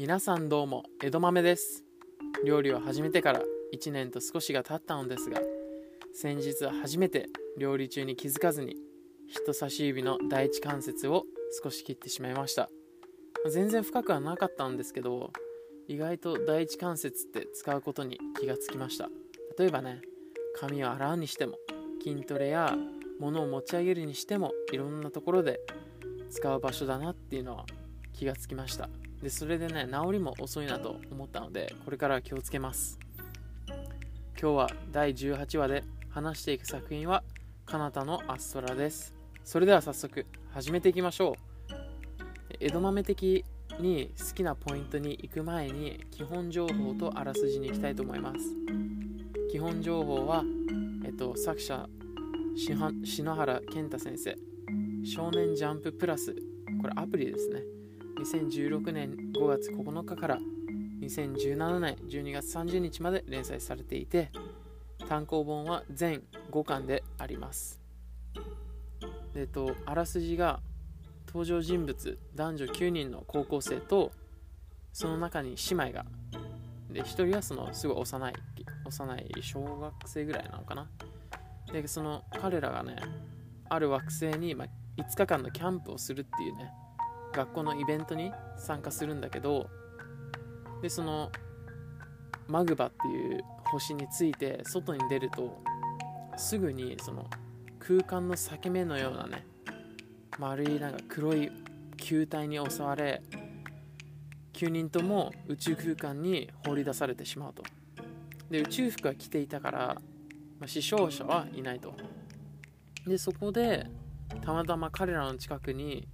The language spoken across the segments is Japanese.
皆さんどうも江戸豆です。料理を始めてから1年と少しが経ったのですが先日初めて料理中に気づかずに人差し指の第一関節を少し切ってしまいました。全然深くはなかったんですけど意外と第一関節って使うことに気がつきました。例えばね髪を洗うにしても筋トレや物を持ち上げるにしてもいろんなところで使う場所だなっていうのは気がつきました。でそれでね治りも遅いなと思ったのでこれから気をつけます。今日は第18話で話していく作品は「カナタのアストラ」です。それでは早速始めていきましょう。江戸豆的に好きなポイントに行く前に基本情報とあらすじに行きたいと思います。基本情報は、えっと、作者篠原健太先生。少年ジャンププラス。これアプリですね。2016年5月9日から2017年12月30日まで連載されていて単行本は全5巻であります。えっとあらすじが登場人物男女9人の高校生とその中に姉妹がで1人はそのすごい幼い幼い小学生ぐらいなのかな。でその彼らがねある惑星に、まあ、5日間のキャンプをするっていうね学校のイベントに参加するんだけどでそのマグバっていう星について外に出るとすぐにその空間の裂け目のようなね丸いなんか黒い球体に襲われ9人とも宇宙空間に放り出されてしまうと。で宇宙服は着ていたから、まあ、死傷者はいないと。でそこでたまたま彼らの近くに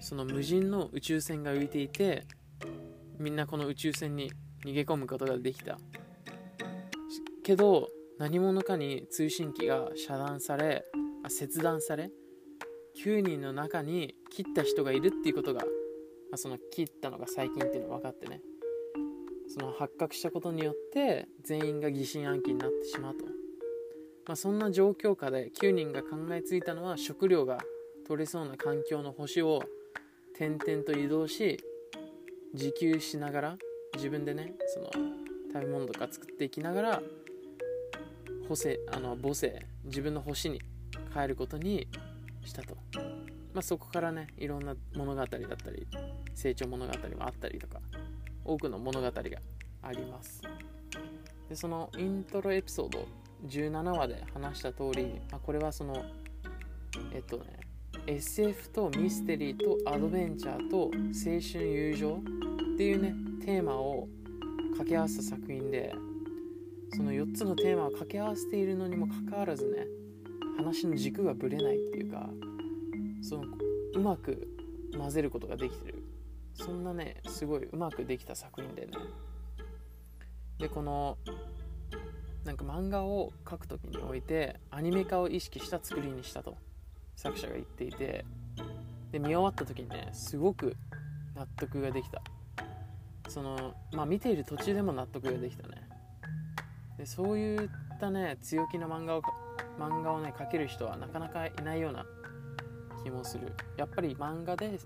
その無人の宇宙船が浮いていてみんなこの宇宙船に逃げ込むことができた。けど何者かに通信機が遮断されあ切断され9人の中に切った人がいるっていうことが、まあ、その切ったのが最近っていうのが分かってね。その発覚したことによって全員が疑心暗鬼になってしまうと、まあ、そんな状況下で9人が考えついたのは食料が取れそうな環境の星を点々と移動し自給しながら自分でねその食べ物とか作っていきながら補正あの母性自分の星に帰ることにしたと、まあ、そこからねいろんな物語だったり成長物語もあったりとか多くの物語があります。でそのイントロエピソード17話で話した通り、まあ、これはそのえっとね SF とミステリーとアドベンチャーと青春友情っていうねテーマを掛け合わせた作品でその4つのテーマを掛け合わせているのにもかかわらずね話の軸がぶれないっていうかそのうまく混ぜることができてる。そんなねすごいうまくできた作品でね。でこのなんか漫画を描く時においてアニメ化を意識した作りにしたと。作者が言っていてで見終わった時にねすごく納得ができた。そのまあ見ている途中でも納得ができたね。でそういったね強気な漫画を漫画をね描ける人はなかなかいないような気もする。やっぱり漫画で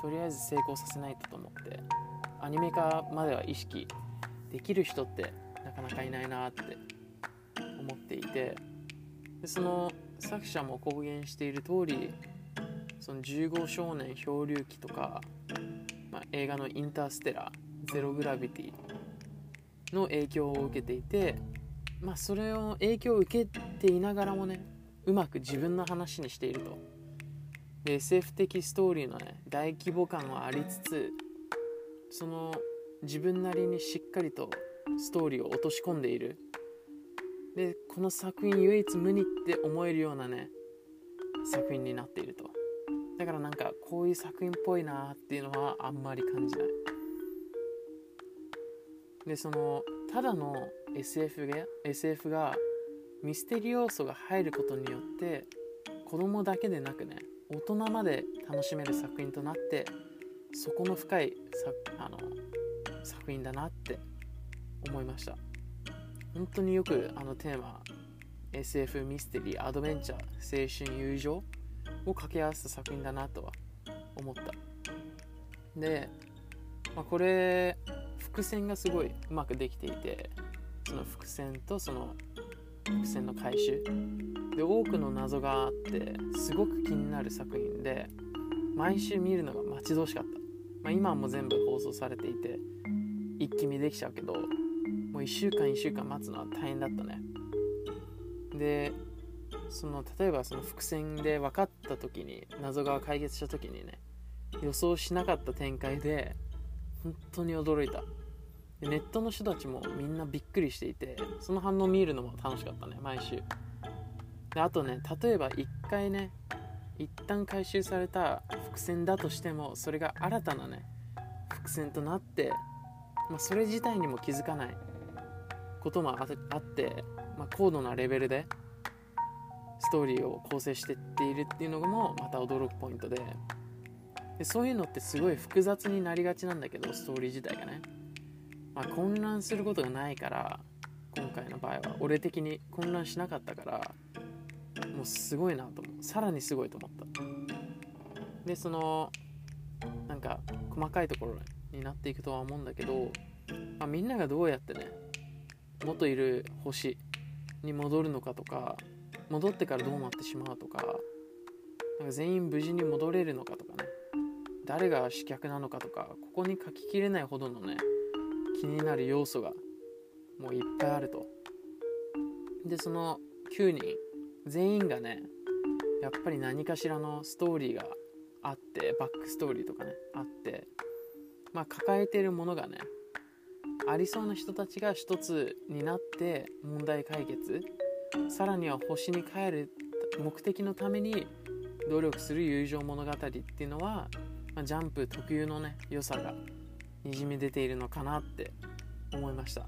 とりあえず成功させないとと思ってアニメ化までは意識できる人ってなかなかいないなって思っていてでその作者も公言している通りその15少年漂流記とか、まあ、映画の「インターステラー」「ゼログラビティ」の影響を受けていてまあそれを影響を受けていながらもねうまく自分の話にしていると。で SF 的ストーリーのね大規模感はありつつその自分なりにしっかりとストーリーを落とし込んでいる。でこの作品唯一無二って思えるようなね作品になっていると。だからなんかこういう作品っぽいなっていうのはあんまり感じない。でそのただの SF が SF がミステリー要素が入ることによって子供だけでなくね大人まで楽しめる作品となってそこの深いあの作品だなって思いました。本当によくあのテーマ SF ミステリーアドベンチャー青春友情を掛け合わせた作品だなとは思った。でまあ、これ伏線がすごいうまくできていてその伏線とその伏線の回収。で多くの謎があってすごく気になる作品で毎週見るのが待ち遠しかった、まあ、今も全部放送されていて一気見できちゃうけどもう1週間1週間待つのは大変だったね。でその例えばその伏線で分かった時に謎が解決した時にね予想しなかった展開で本当に驚いた。ネットの人たちもみんなびっくりしていてその反応見るのも楽しかったね毎週。であとね例えば1回ね一旦回収された伏線だとしてもそれが新たなね伏線となって、まあ、それ自体にも気づかない。こともあって、まあ、高度なレベルでストーリーを構成してっているっていうのもまた驚くポイントででそういうのってすごい複雑になりがちなんだけどストーリー自体がね、まあ、混乱することがないから今回の場合は俺的に混乱しなかったからもうすごいなと思う。さらにすごいと思った。でそのなんか細かいところになっていくとは思うんだけど、まあ、みんながどうやってね元いる星に戻るのかとか戻ってからどうなってしまうとかなんか全員無事に戻れるのかとかね誰が主客なのかとかここに書ききれないほどのね気になる要素がもういっぱいあると。でその9人全員がねやっぱり何かしらのストーリーがあってバックストーリーとかねあってまあ抱えてるものがねありそうな人たちが一つになって問題解決。さらには星に帰る目的のために努力する友情物語っていうのはまあ、ジャンプ特有のね良さがにじみ出ているのかなって思いました。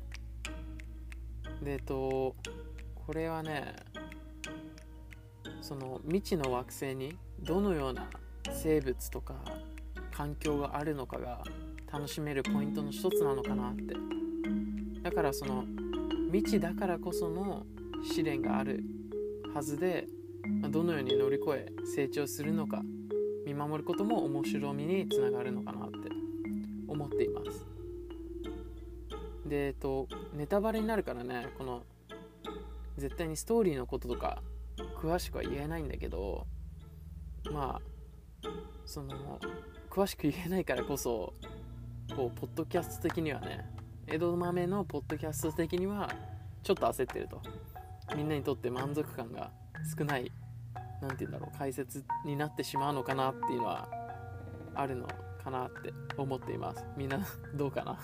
でえっとこれはねその未知の惑星にどのような生物とか環境があるのかが楽しめるポイントの一つなのかなって。だからその未知だからこその試練があるはずでどのように乗り越え成長するのか見守ることも面白みにつながるのかなって思っています。でえっとネタバレになるからねこの絶対にストーリーのこととか詳しくは言えないんだけどまあその詳しく言えないからこそこうポッドキャスト的にはね江戸豆のポッドキャスト的にはちょっと焦ってると。みんなにとって満足感が少ない何て言うんだろう解説になってしまうのかなっていうのはあるのかなって思っています。みんなどうかな？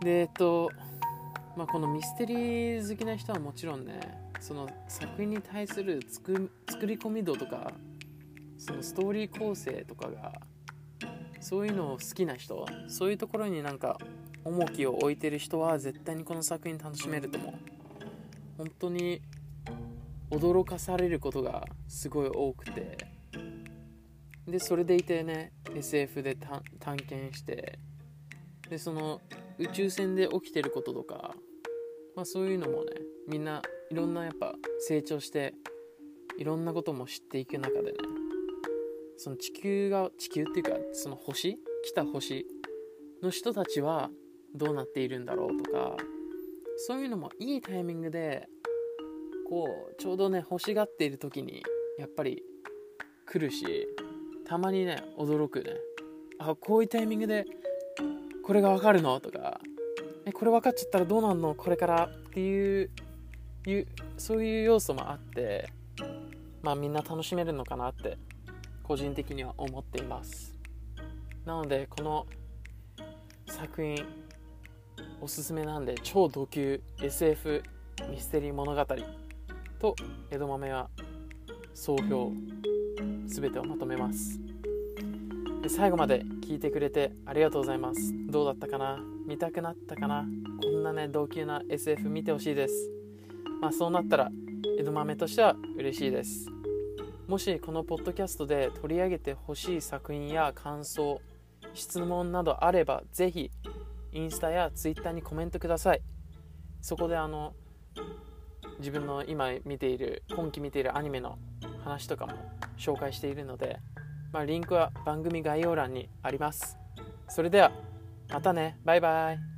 でえっとまあこのミステリー好きな人はもちろんねその作品に対する作り込み度とかそのストーリー構成とかがそういうのを好きな人そういうところになんか重きを置いてる人は絶対にこの作品楽しめると思う。本当に驚かされることがすごい多くて。でそれでいてね SF で探検して。でその宇宙船で起きてることとか、まあ、そういうのもねみんないろんなやっぱ成長していろんなことも知っていく中でねその地球が地球っていうかその星来た星の人たちはどうなっているんだろうとかそういうのもいいタイミングでこうちょうどね欲しがっている時にやっぱり来るしたまにね驚くね。あこういうタイミングでこれが分かるのとかえこれ分かっちゃったらどうなんの？これからっていういうそういう要素もあってまあみんな楽しめるのかなって個人的には思っています。なのでこの作品おすすめなんで超ド級 SF ミステリー物語と江戸豆は総評全てをまとめます。最後まで聞いてくれてありがとうございます。どうだったかな？見たくなったかな？こんなね同級な SF 見てほしいです。まあそうなったら江戸豆としては嬉しいです。もしこのポッドキャストで取り上げてほしい作品や感想質問などあればぜひインスタやツイッターにコメントください。そこであの自分の今見ている今期見ているアニメの話とかも紹介しているので、まあ、リンクは番組概要欄にあります。それではまたね。バイバイ。